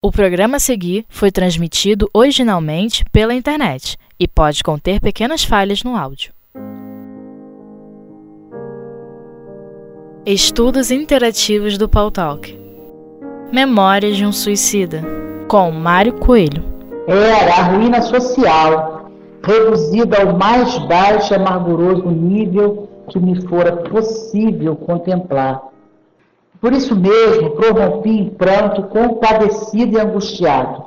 O programa a seguir foi transmitido originalmente pela internet e pode conter pequenas falhas no áudio. Estudos interativos do Paul Talk. Memórias de um suicida, com Mário Coelho. Era a ruína social, reduzida ao mais baixo e amarguroso nível que me fora possível contemplar por isso mesmo, prorrompi em pranto, compadecido e angustiado.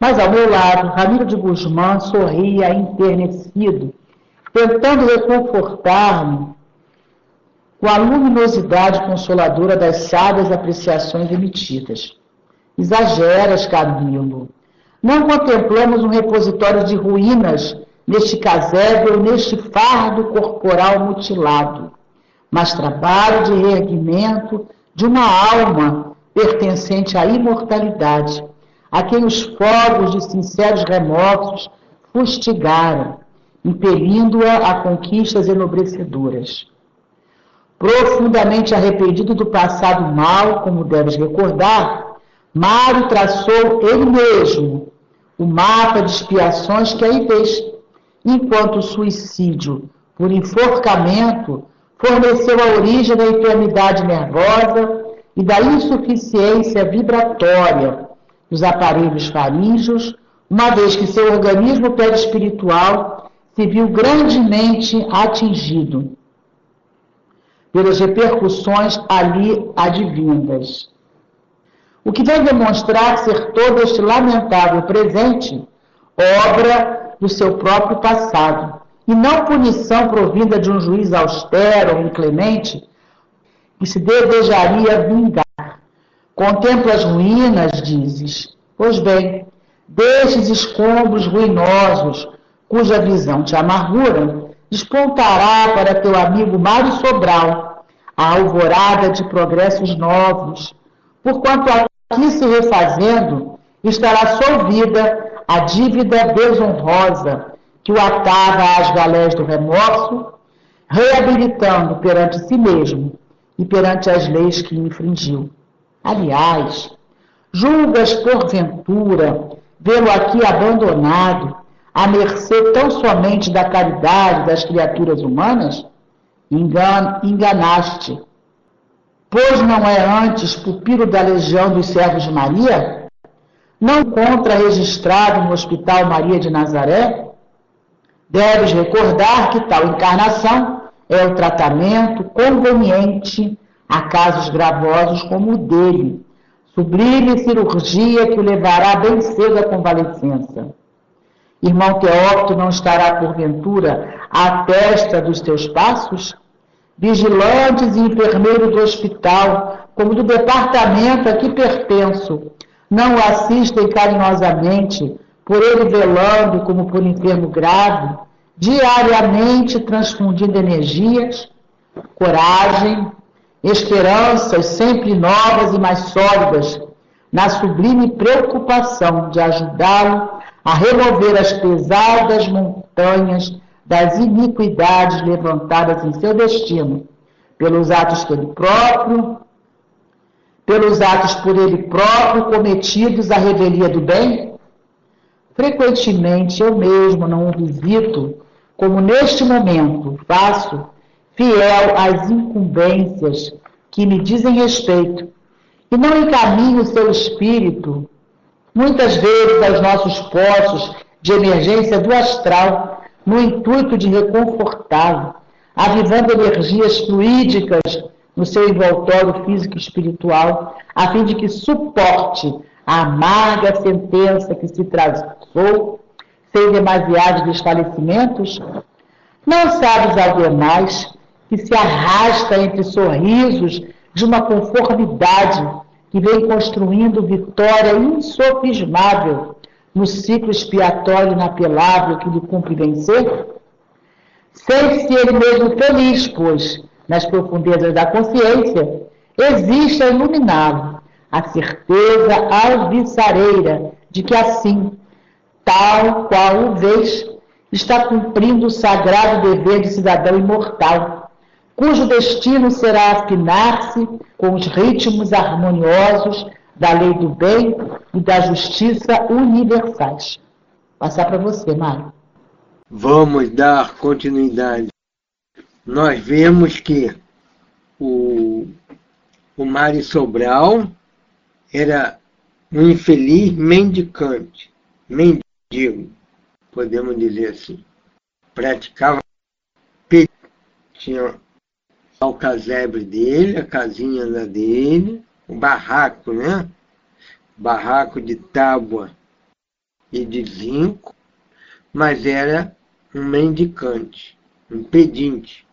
Mas ao meu lado, Ramiro de Guzmán sorria enternecido, tentando reconfortar-me com a luminosidade consoladora das sábias apreciações emitidas. Exageras, Camilo. Não contemplamos um repositório de ruínas neste casebre ou neste fardo corporal mutilado, mas trabalho de reerguimento de uma alma pertencente à imortalidade, a quem os fogos de sinceros remorsos fustigaram, impelindo-a a conquistas enobrecedoras. Profundamente arrependido do passado mal, como deves recordar, Mário traçou ele mesmo o mapa de expiações que aí fez, enquanto o suicídio por enforcamento forneceu a origem da enfermidade nervosa e da insuficiência vibratória dos aparelhos faríngeos, uma vez que seu organismo perispiritual se viu grandemente atingido pelas repercussões ali advindas. O que vem demonstrar ser todo este lamentável presente obra do seu próprio passado, e não punição provinda de um juiz austero ou inclemente, que se desejaria vingar. Contempla as ruínas, dizes. Pois bem, destes escombros ruinosos, cuja visão te amargura, despontará para teu amigo Mário Sobral a alvorada de progressos novos, porquanto aqui se refazendo estará solvida a dívida desonrosa que o atava às galés do remorso, reabilitando perante si mesmo e perante as leis que infringiu. Aliás, julgas porventura vê-lo aqui abandonado, à mercê tão somente da caridade das criaturas humanas? Engan enganaste. Pois não é antes pupilo da legião dos servos de Maria? Não encontra registrado no Hospital Maria de Nazaré? Deves recordar que tal encarnação é o tratamento conveniente a casos gravosos como o dele, sublime cirurgia que o levará bem cedo à convalescença. Irmão Teófito não estará, porventura, à testa dos teus passos? Vigilantes e enfermeiros do hospital, como do departamento a que pertenço, não o assistem carinhosamente, por ele velando como por enfermo grave, diariamente transfundindo energias, coragem, esperanças sempre novas e mais sólidas, na sublime preocupação de ajudá-lo a remover as pesadas montanhas das iniquidades levantadas em seu destino, pelos atos que ele próprio, pelos atos por ele próprio cometidos à revelia do bem, Frequentemente eu mesmo não o visito, como neste momento faço, fiel às incumbências que me dizem respeito, e não encaminho o seu espírito, muitas vezes aos nossos postos de emergência do astral, no intuito de reconfortá-lo, avivando energias fluídicas no seu envoltório físico e espiritual, a fim de que suporte a amarga sentença que se traçou, sem demasiados desfalecimentos? Não sabes algo mais que se arrasta entre sorrisos de uma conformidade que vem construindo vitória insofismável no ciclo expiatório inapelável que lhe cumpre vencer? Sente-se ele mesmo feliz, pois, nas profundezas da consciência, existe a iluminá-lo a certeza alvissareira de que assim, tal qual o vês, está cumprindo o sagrado dever de cidadão imortal, cujo destino será afinar-se com os ritmos harmoniosos da lei do bem e da justiça universais. Passar para você, Mário. Vamos dar continuidade. Nós vemos que o, o Mário Sobral era um infeliz mendicante, podemos dizer assim. Praticava tinha o casebre dele, a casinha da dele, o barraco, né? Barraco de tábua e de zinco, mas era um mendicante, um pedinte.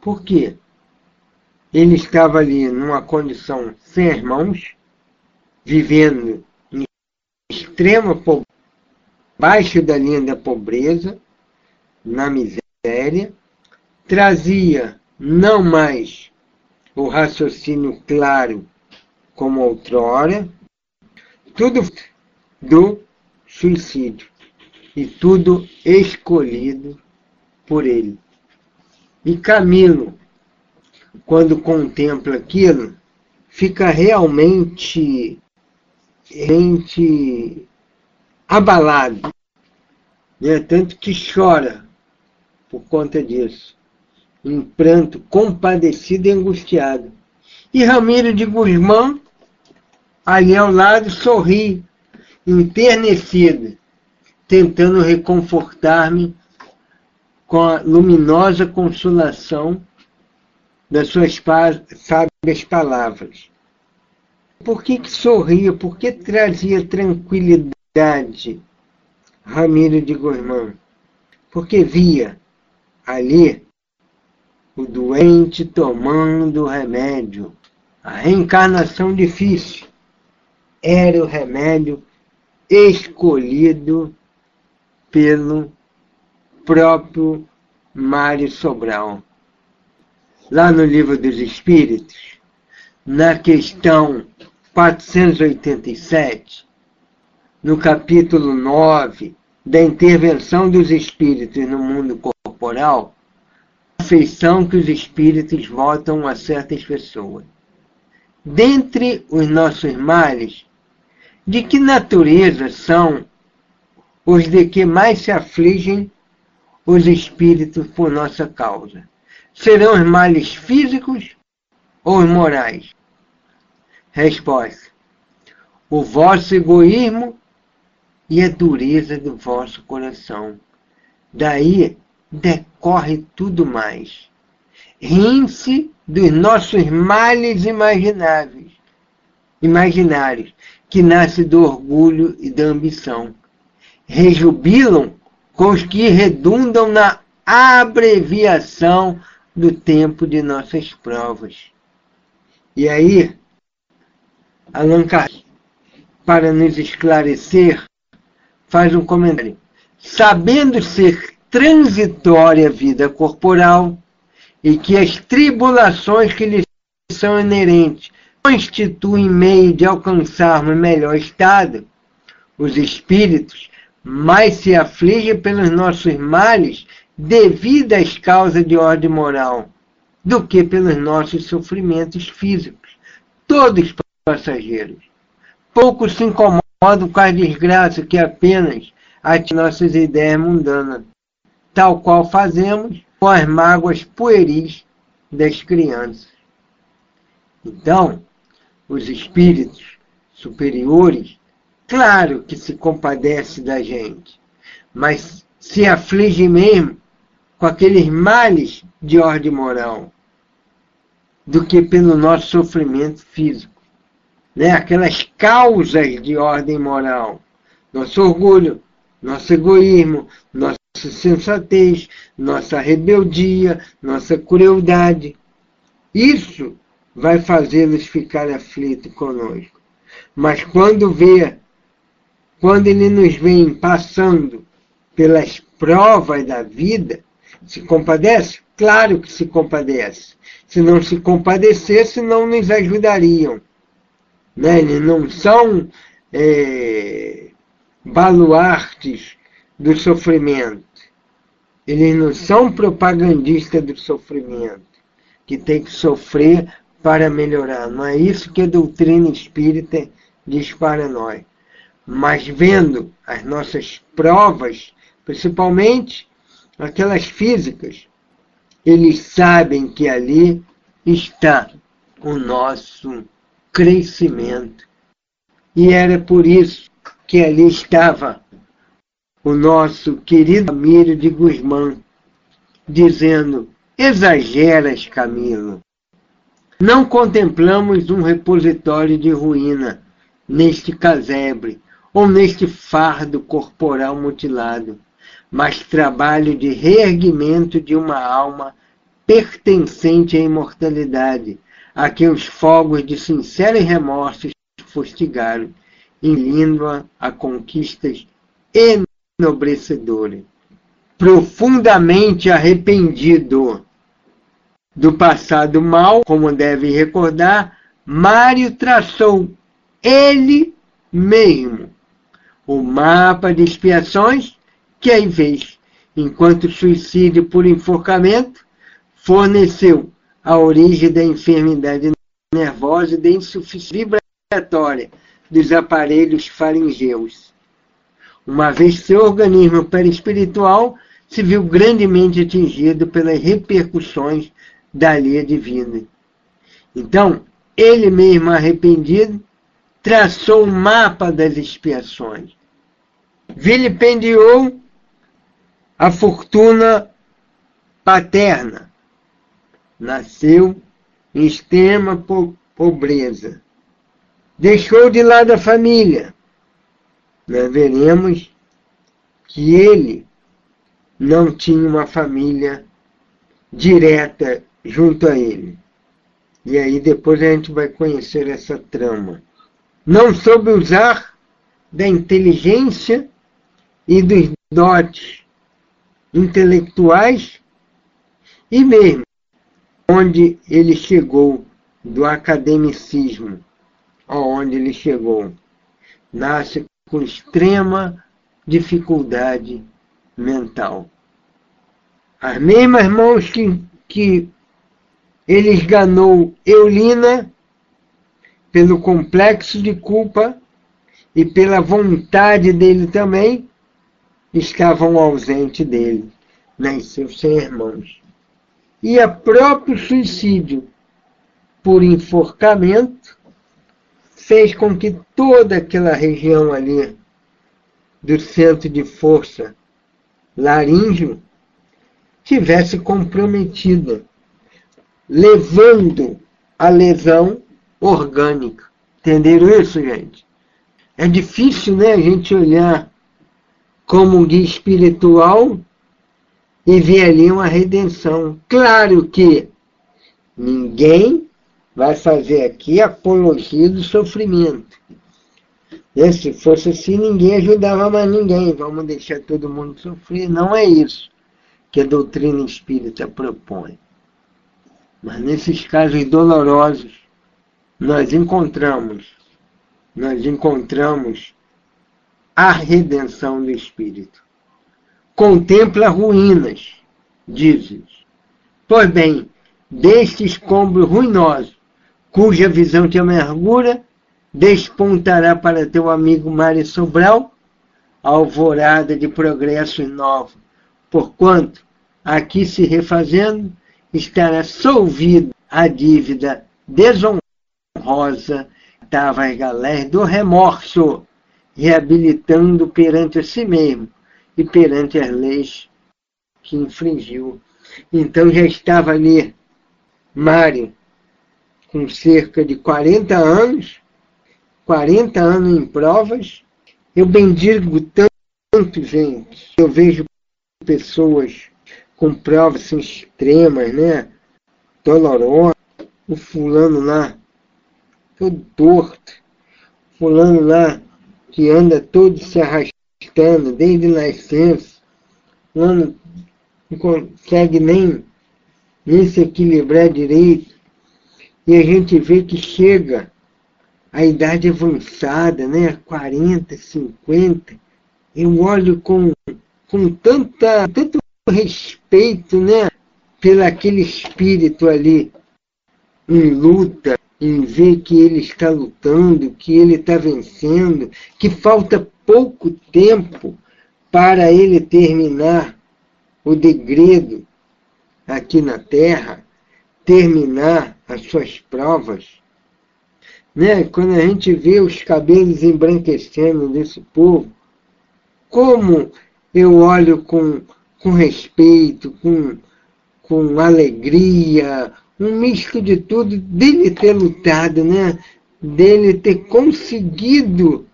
Por quê? Ele estava ali numa condição sem irmãos, vivendo em extrema pobreza, abaixo da linha da pobreza, na miséria, trazia não mais o raciocínio claro como outrora, tudo do suicídio e tudo escolhido por ele. E Camilo, quando contempla aquilo, fica realmente, realmente abalado, né? tanto que chora por conta disso, em pranto, compadecido e angustiado. E Ramiro de Guzmão, ali ao lado, sorri, enternecido, tentando reconfortar-me com a luminosa consolação das suas sábias palavras. Por que, que sorria? Por que trazia tranquilidade Ramiro de Guzmão? Porque via ali o doente tomando o remédio. A reencarnação difícil era o remédio escolhido pelo próprio Mário Sobral. Lá no Livro dos Espíritos, na questão 487, no capítulo 9 da intervenção dos espíritos no mundo corporal, a afeição que os espíritos votam a certas pessoas. Dentre os nossos males, de que natureza são os de que mais se afligem os espíritos por nossa causa? Serão os males físicos ou os morais? Resposta: O vosso egoísmo e a dureza do vosso coração. Daí decorre tudo mais. Riem-se dos nossos males imagináveis, imaginários, que nasce do orgulho e da ambição. Rejubilam com os que redundam na abreviação do tempo de nossas provas. E aí, Allan Kardec, para nos esclarecer, faz um comentário. Sabendo ser transitória a vida corporal e que as tribulações que lhe são inerentes constituem meio de alcançarmos melhor estado, os espíritos mais se afligem pelos nossos males devido às causas de ordem moral do que pelos nossos sofrimentos físicos, todos passageiros. Poucos se incomodam com a desgraça que apenas atingem nossas ideias mundanas, tal qual fazemos com as mágoas pueris das crianças. Então, os espíritos superiores, claro que se compadece da gente, mas se aflige mesmo com aqueles males de ordem moral do que pelo nosso sofrimento físico. Né? Aquelas causas de ordem moral, nosso orgulho, nosso egoísmo, nossa sensatez, nossa rebeldia, nossa crueldade. Isso vai fazê-los ficar aflitos conosco. Mas quando vê, quando ele nos vem passando pelas provas da vida, se compadece? Claro que se compadece. Se não se compadecesse, não nos ajudariam. Né? Eles não são é, baluartes do sofrimento. Eles não são propagandistas do sofrimento, que tem que sofrer para melhorar. Não é isso que a doutrina espírita diz para nós. Mas vendo as nossas provas, principalmente aquelas físicas, eles sabem que ali está o nosso crescimento. E era por isso que ali estava o nosso querido Amílio de Guzmán, dizendo: Exageras, Camilo. Não contemplamos um repositório de ruína neste casebre ou neste fardo corporal mutilado, mas trabalho de reerguimento de uma alma pertencente à imortalidade, a quem os fogos de sinceros remorsos fustigaram, inindo-a a conquistas enobrecedoras. Profundamente arrependido do passado mal, como deve recordar, Mário traçou ele mesmo o mapa de expiações que aí fez, enquanto suicídio por enforcamento forneceu a origem da enfermidade nervosa e da insuficiência vibratória dos aparelhos faringeus. Uma vez seu organismo perispiritual se viu grandemente atingido pelas repercussões da lei divina. Então, ele mesmo arrependido, traçou o mapa das expiações. Vilipendiou a fortuna paterna. Nasceu em extrema pobreza. Deixou de lado a família. Nós veremos que ele não tinha uma família direta junto a ele. E aí depois a gente vai conhecer essa trama. Não soube usar da inteligência e dos dotes intelectuais e mesmo onde ele chegou do academicismo, aonde ele chegou, nasce com extrema dificuldade mental. As mesmas mãos que que ele esganou Eulina pelo complexo de culpa e pela vontade dele também, estavam ausentes dele, nas seus irmãos. E a próprio suicídio por enforcamento fez com que toda aquela região ali do centro de força laríngeo tivesse comprometida, levando a lesão orgânica. Entenderam isso, gente? É difícil, né, a gente olhar como um guia espiritual e ver ali uma redenção. Claro que ninguém vai fazer aqui apologia do sofrimento. E se fosse assim, ninguém ajudava mais ninguém. Vamos deixar todo mundo sofrer. Não é isso que a doutrina espírita propõe. Mas nesses casos dolorosos, nós encontramos, nós encontramos a redenção do espírito. Contempla ruínas, dizes. Pois bem, deste escombro ruinoso, cuja visão te amargura, despontará para teu amigo Mário Sobral alvorada de progressos novos, porquanto aqui se refazendo, estará solvido a dívida desonrosa Tavares Galés do remorso, reabilitando perante si mesmo e perante as leis que infringiu. Então já estava ali Mário, com cerca de 40 anos, 40 anos em provas. Eu bendigo tanto, gente. Eu vejo pessoas com provas extremas, né? Dolorosas. O fulano lá, todo torto. Fulano lá que anda todo se arrastando desde nascença. Não consegue nem, nem se equilibrar direito. E a gente vê que chega a idade avançada, né? 40, 50. Eu olho com, com tanta, tanto respeito, né, pelo aquele espírito ali em luta em ver que ele está lutando, que ele está vencendo, que falta pouco tempo para ele terminar o degredo aqui na Terra, terminar as suas provas. Né? Quando a gente vê os cabelos embranquecendo desse povo, como eu olho com, com respeito, com, com alegria, um misto de tudo, dele ter lutado, né? dele ter conseguido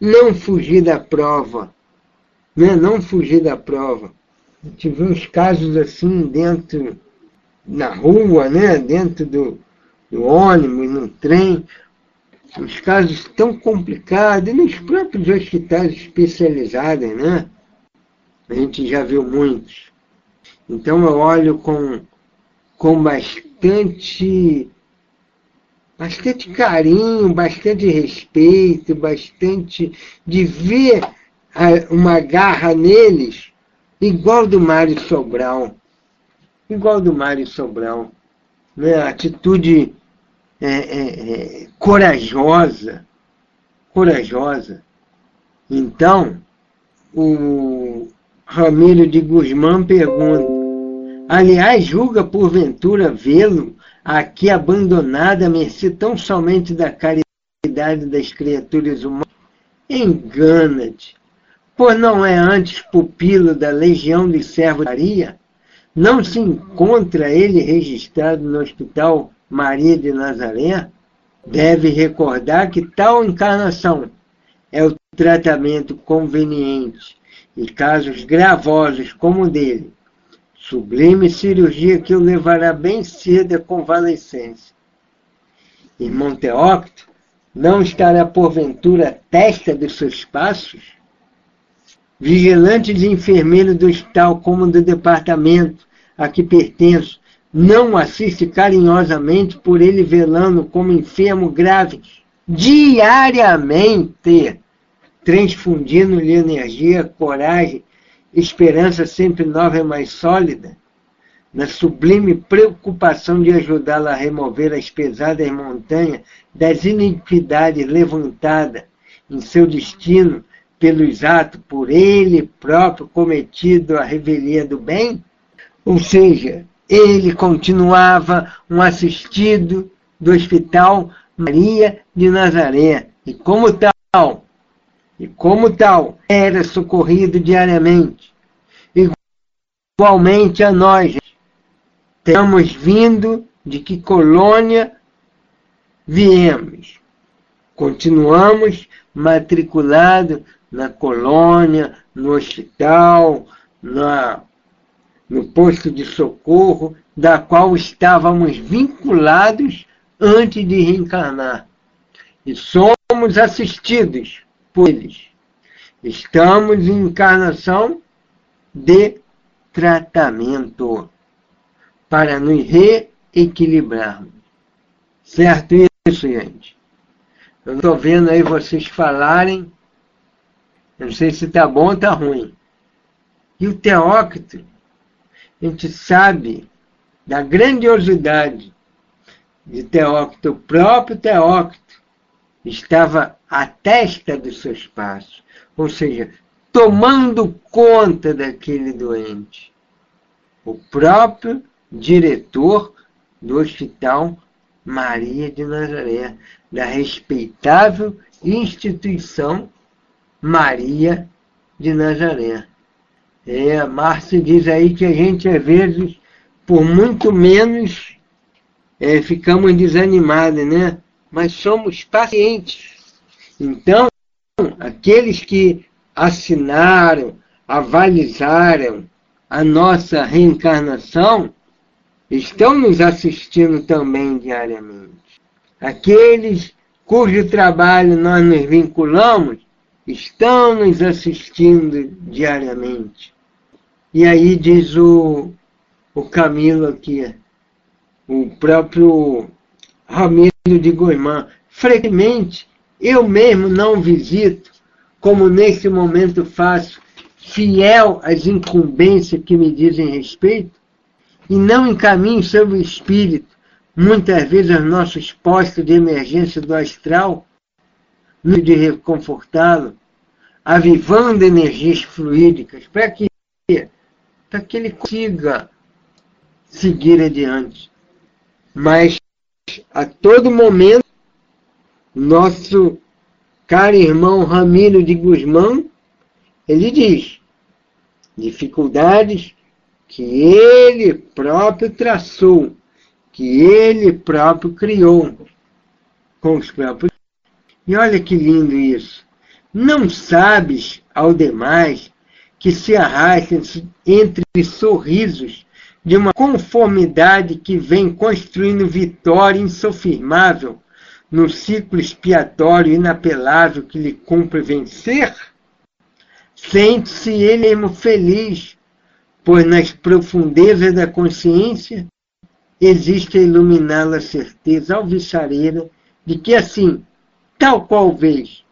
não fugir da prova, né? não fugir da prova. Tivemos casos assim dentro, na rua, né? dentro do, do ônibus, no trem, os casos tão complicados, nos próprios hospitais especializados, né? A gente já viu muitos. Então eu olho com, com bastante, bastante carinho, bastante respeito, bastante de ver uma garra neles, igual do Mário Sobral. Igual do Mário Sobral. Né? Atitude é, é, é, corajosa, corajosa. Então, o Ramiro de Guzmán pergunta, aliás, julga porventura vê-lo aqui abandonado a mercê tão somente da caridade das criaturas humanas? Engana-te, por não é antes pupilo da legião de servos de Maria? Não se encontra ele registrado no hospital Maria de Nazaré, deve recordar que tal encarnação é o tratamento conveniente e casos gravosos como o dele, sublime cirurgia que o levará bem cedo à convalescência. Irmão Teócrito, não estará porventura testa dos seus passos? Vigilante de enfermeiro do hospital como do departamento a que pertenço, não assiste carinhosamente por ele velando como enfermo grave diariamente, transfundindo-lhe energia, coragem, esperança sempre nova e mais sólida, na sublime preocupação de ajudá-lo a remover as pesadas montanhas das iniquidades levantadas em seu destino pelos atos por ele próprio cometido a revelia do bem? Ou seja, ele continuava um assistido do Hospital Maria de Nazaré. E como tal, e como tal, era socorrido diariamente. Igualmente a nós, temos vindo de que colônia viemos. Continuamos matriculados na colônia, no hospital, na no posto de socorro, da qual estávamos vinculados antes de reencarnar. E somos assistidos eles. Estamos em encarnação de tratamento para nos reequilibrarmos. Certo isso, gente? Eu estou vendo aí vocês falarem, eu não sei se está bom ou está ruim. E o Teócrito a gente sabe da grandiosidade de Teócrito, o próprio Teócrito estava à testa dos seus passos, ou seja, tomando conta daquele doente. O próprio diretor do Hospital Maria de Nazaré, da respeitável instituição Maria de Nazaré. É, a Márcia diz aí que a gente, às vezes, por muito menos, é, ficamos desanimados, né? Mas somos pacientes. Então, aqueles que assinaram, avalizaram a nossa reencarnação, estão nos assistindo também diariamente. Aqueles cujo trabalho nós nos vinculamos, estão nos assistindo diariamente. E aí diz o, o Camilo aqui, o próprio Ramiro de Goimã, frequentemente eu mesmo não visito, como nesse momento faço, fiel às incumbências que me dizem respeito, e não encaminho sobre o espírito muitas vezes os nossos postos de emergência do astral, de reconfortá-lo, avivando energias fluídicas, para que, para que ele consiga seguir adiante. Mas a todo momento, nosso caro irmão Ramiro de Guzmão, ele diz, dificuldades que ele próprio traçou, que ele próprio criou com os próprios. E olha que lindo isso. Não sabes, ao demais, que se arrasta entre sorrisos de uma conformidade que vem construindo vitória insofirmável no ciclo expiatório inapelável que lhe cumpre vencer? Sente-se ele mesmo feliz, pois nas profundezas da consciência existe a iluminá-la certeza alvissareira de que assim, tal qual vês,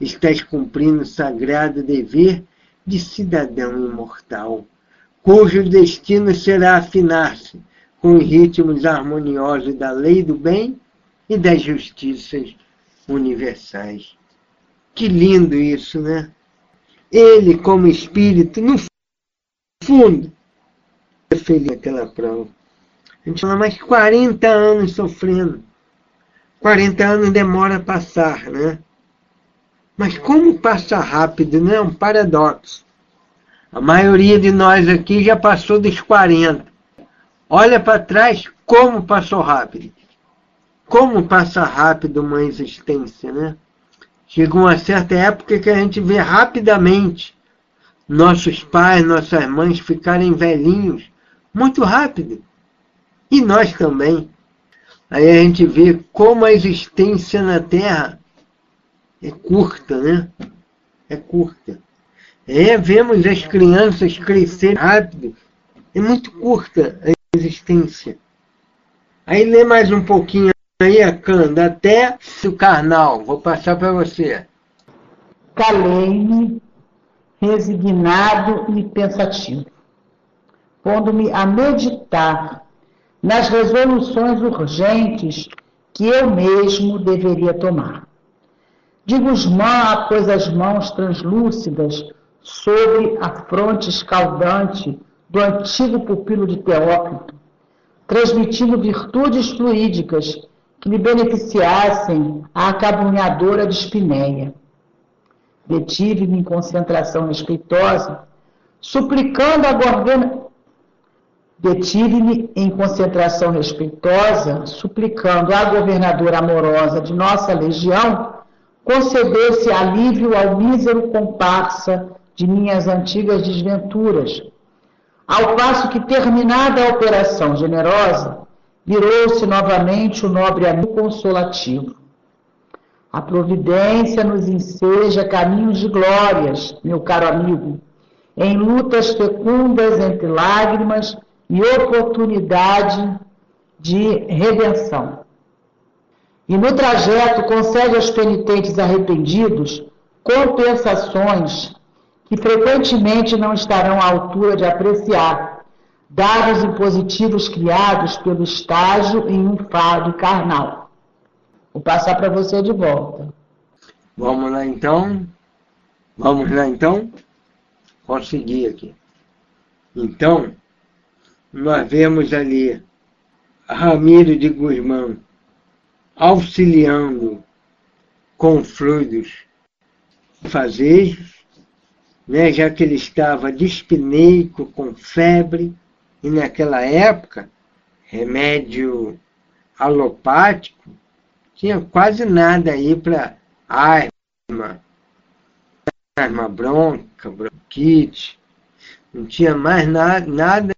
estás cumprindo o sagrado dever de cidadão imortal cujo destino será afinar-se com os ritmos harmoniosos da lei do bem e das justiças universais. Que lindo isso, né? Ele, como espírito, no fundo, é feliz naquela prova. A gente fala mais 40 anos sofrendo. 40 anos demora a passar, né? Mas como passa rápido, né? É um paradoxo. A maioria de nós aqui já passou dos 40. Olha para trás como passou rápido. Como passa rápido uma existência, né? Chega uma certa época que a gente vê rapidamente nossos pais, nossas mães ficarem velhinhos, muito rápido. E nós também. Aí a gente vê como a existência na Terra é curta, né? É curta. É, vemos as crianças crescerem rápido. É muito curta a existência. Aí lê mais um pouquinho aí, Acanda, até o carnal. Vou passar para você. Calei-me, resignado e pensativo, pondo-me a meditar nas resoluções urgentes que eu mesmo deveria tomar. De Guzmã após as mãos translúcidas sobre a fronte escaldante do antigo pupilo de Teócrito, transmitindo virtudes fluídicas que lhe beneficiassem a acabunhadora de Espinéia. Detive-me em concentração respeitosa, suplicando a governadora. Detive-me em concentração respeitosa, suplicando à governadora amorosa de nossa legião concedesse alívio ao mísero comparsa de minhas antigas desventuras, ao passo que, terminada a operação generosa, virou-se novamente o nobre amigo consolativo. A providência nos enseja caminhos de glórias, meu caro amigo, em lutas fecundas entre lágrimas e oportunidade de redenção. E no trajeto concede aos penitentes arrependidos compensações que frequentemente não estarão à altura de apreciar dados impositivos criados pelo estágio em um fardo carnal. Vou passar para você de volta. Vamos lá então. Vamos lá então. Consegui aqui. Então, nós vemos ali Ramiro de Guzmão auxiliando com fluidos fazejos, né, já que ele estava dispineico, com febre, e naquela época, remédio alopático, tinha quase nada aí para asma, asma bronca, bronquite, não tinha mais nada, nada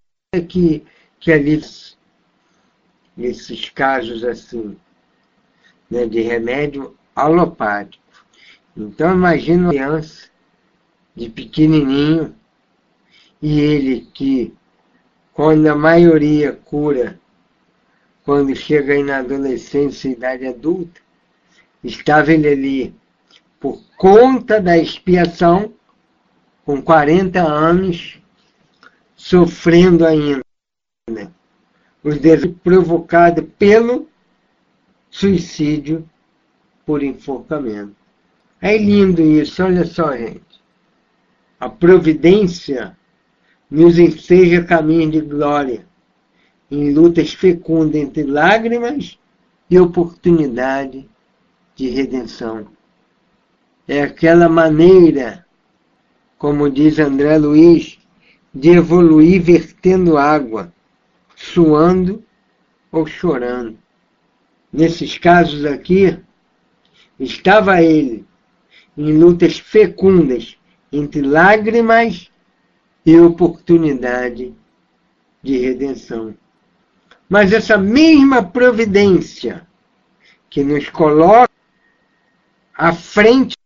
que, que ali, nesses casos assim, né, de remédio alopático. Então imagina uma criança de pequenininho, e ele que, quando a maioria cura, quando chega aí na adolescência e idade adulta, estava ele ali por conta da expiação, com 40 anos, sofrendo ainda os desejos provocados pelo suicídio por enforcamento. É lindo isso, olha só, gente. A providência nos enseja caminho de glória, em lutas fecundas entre lágrimas e oportunidade de redenção. É aquela maneira, como diz André Luiz, de evoluir vertendo água, suando ou chorando. Nesses casos aqui, estava ele em lutas fecundas entre lágrimas e oportunidade de redenção. Mas essa mesma providência que nos coloca à frente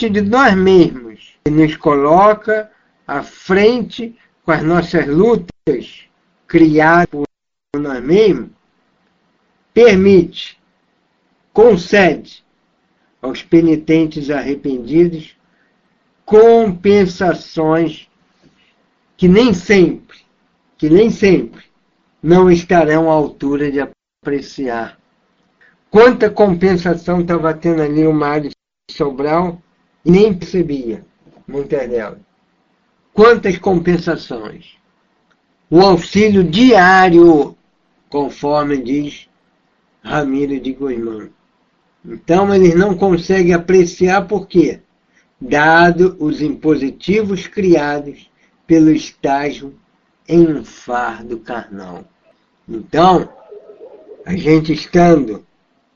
de nós mesmos, que nos coloca à frente com as nossas lutas criadas por nós mesmos, permite, concede aos penitentes arrependidos compensações que nem sempre, que nem sempre não estarão à altura de apreciar. Quanta compensação estava tendo ali o Mário Sobral e nem percebia, Monterrey. Quantas compensações? O auxílio diário, conforme diz Ramiro de Guzmán. Então eles não conseguem apreciar por quê? Dado os impositivos criados pelo estágio em um fardo carnal. Então, a gente estando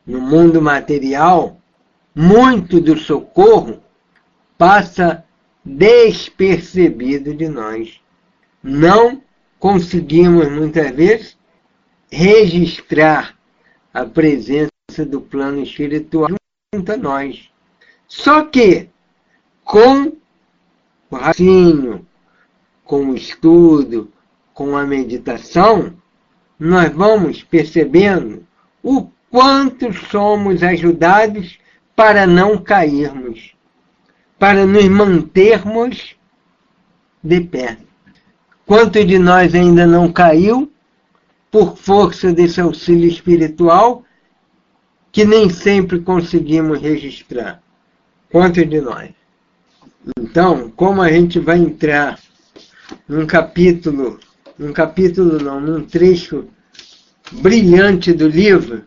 no mundo material, muito do socorro passa despercebido de nós. Não conseguimos muitas vezes registrar a presença do plano espiritual junto a nós. Só que, com o raciocínio, com o estudo, com a meditação, nós vamos percebendo o quanto somos ajudados para não cairmos, para nos mantermos de pé. Quanto de nós ainda não caiu por força desse auxílio espiritual que nem sempre conseguimos registrar? Quanto de nós? Então, como a gente vai entrar num capítulo, num capítulo não, num trecho brilhante do livro,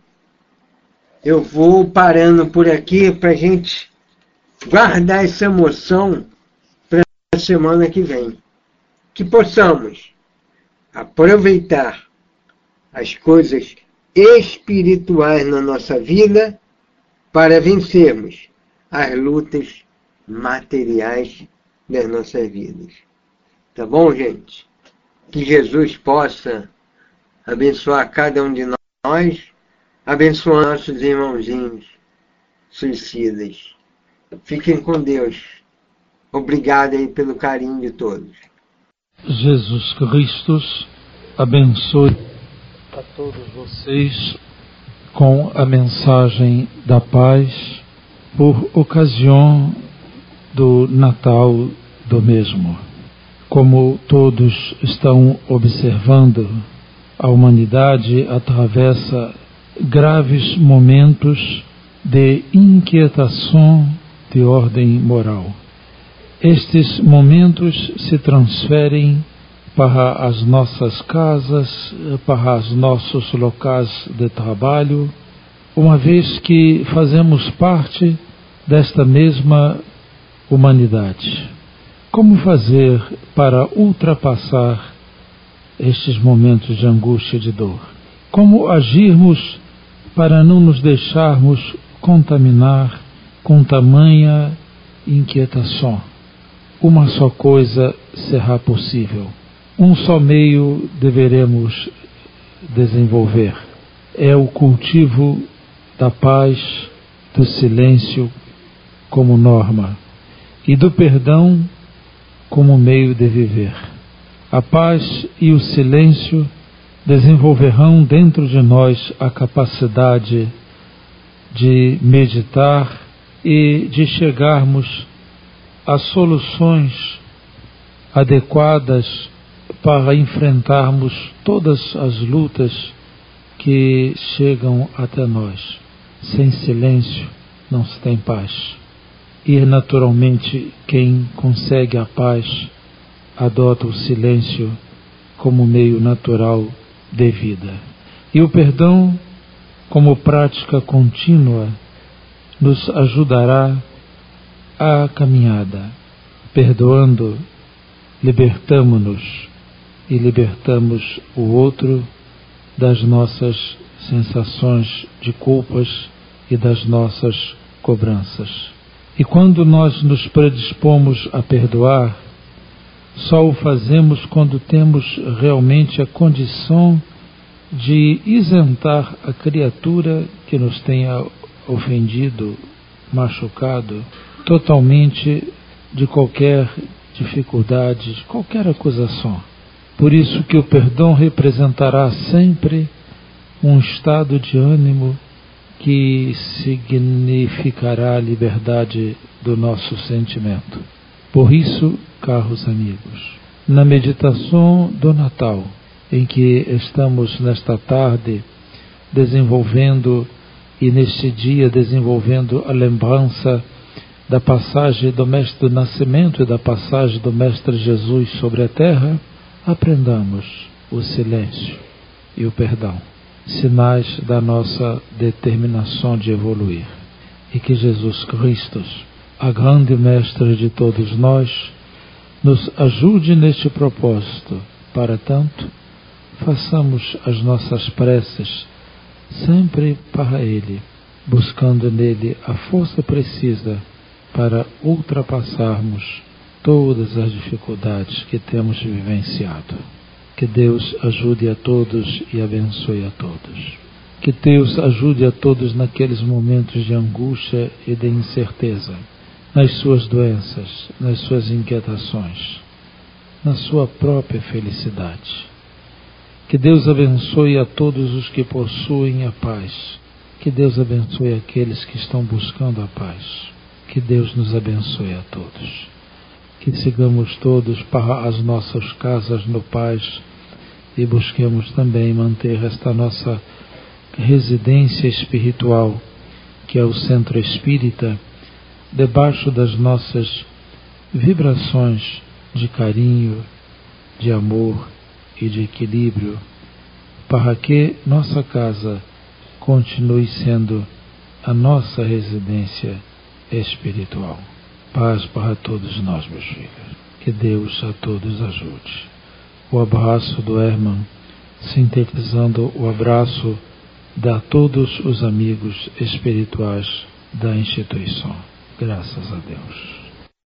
eu vou parando por aqui para a gente guardar essa emoção para a semana que vem. Que possamos aproveitar as coisas espirituais na nossa vida para vencermos as lutas materiais das nossas vidas. Tá bom, gente? Que Jesus possa abençoar cada um de nós, abençoar nossos irmãozinhos suicidas. Fiquem com Deus. Obrigado aí pelo carinho de todos. Jesus Cristo abençoe a todos vocês com a mensagem da paz por ocasião do Natal do mesmo. Como todos estão observando, a humanidade atravessa graves momentos de inquietação de ordem moral. Estes momentos se transferem para as nossas casas, para os nossos locais de trabalho, uma vez que fazemos parte desta mesma humanidade. Como fazer para ultrapassar estes momentos de angústia e de dor? Como agirmos para não nos deixarmos contaminar com tamanha inquietação? Uma só coisa será possível. Um só meio deveremos desenvolver. É o cultivo da paz, do silêncio como norma e do perdão como meio de viver. A paz e o silêncio desenvolverão dentro de nós a capacidade de meditar e de chegarmos a soluções adequadas para enfrentarmos todas as lutas que chegam até nós. Sem silêncio não se tem paz. E naturalmente quem consegue a paz adota o silêncio como meio natural de vida. E o perdão, como prática contínua, nos ajudará a caminhada. Perdoando, libertamo-nos e libertamos o outro das nossas sensações de culpas e das nossas cobranças. E quando nós nos predispomos a perdoar, só o fazemos quando temos realmente a condição de isentar a criatura que nos tenha ofendido, machucado, totalmente de qualquer dificuldade, de qualquer acusação. Por isso que o perdão representará sempre um estado de ânimo que significará a liberdade do nosso sentimento. Por isso, caros amigos, na meditação do Natal, em que estamos nesta tarde desenvolvendo e neste dia desenvolvendo a lembrança da passagem do Mestre do Nascimento e da passagem do Mestre Jesus sobre a terra, aprendamos o silêncio e o perdão, sinais da nossa determinação de evoluir. E que Jesus Cristo, a grande Mestre de todos nós, nos ajude neste propósito. Para tanto, façamos as nossas preces sempre para Ele, buscando nele a força precisa para ultrapassarmos todas as dificuldades que temos vivenciado. Que Deus ajude a todos e abençoe a todos. Que Deus ajude a todos naqueles momentos de angústia e de incerteza, nas suas doenças, nas suas inquietações, na sua própria felicidade. Que Deus abençoe a todos os que possuem a paz. Que Deus abençoe aqueles que estão buscando a paz. Que Deus nos abençoe a todos que sigamos todos para as nossas casas no paz e busquemos também manter esta nossa residência espiritual, que é o centro espírita, debaixo das nossas vibrações de carinho, de amor e de equilíbrio, para que nossa casa continue sendo a nossa residência espiritual. Paz para todos nós, meus filhos. Que Deus a todos ajude. O abraço do Herman, sintetizando o abraço de todos os amigos espirituais da instituição. Graças a Deus.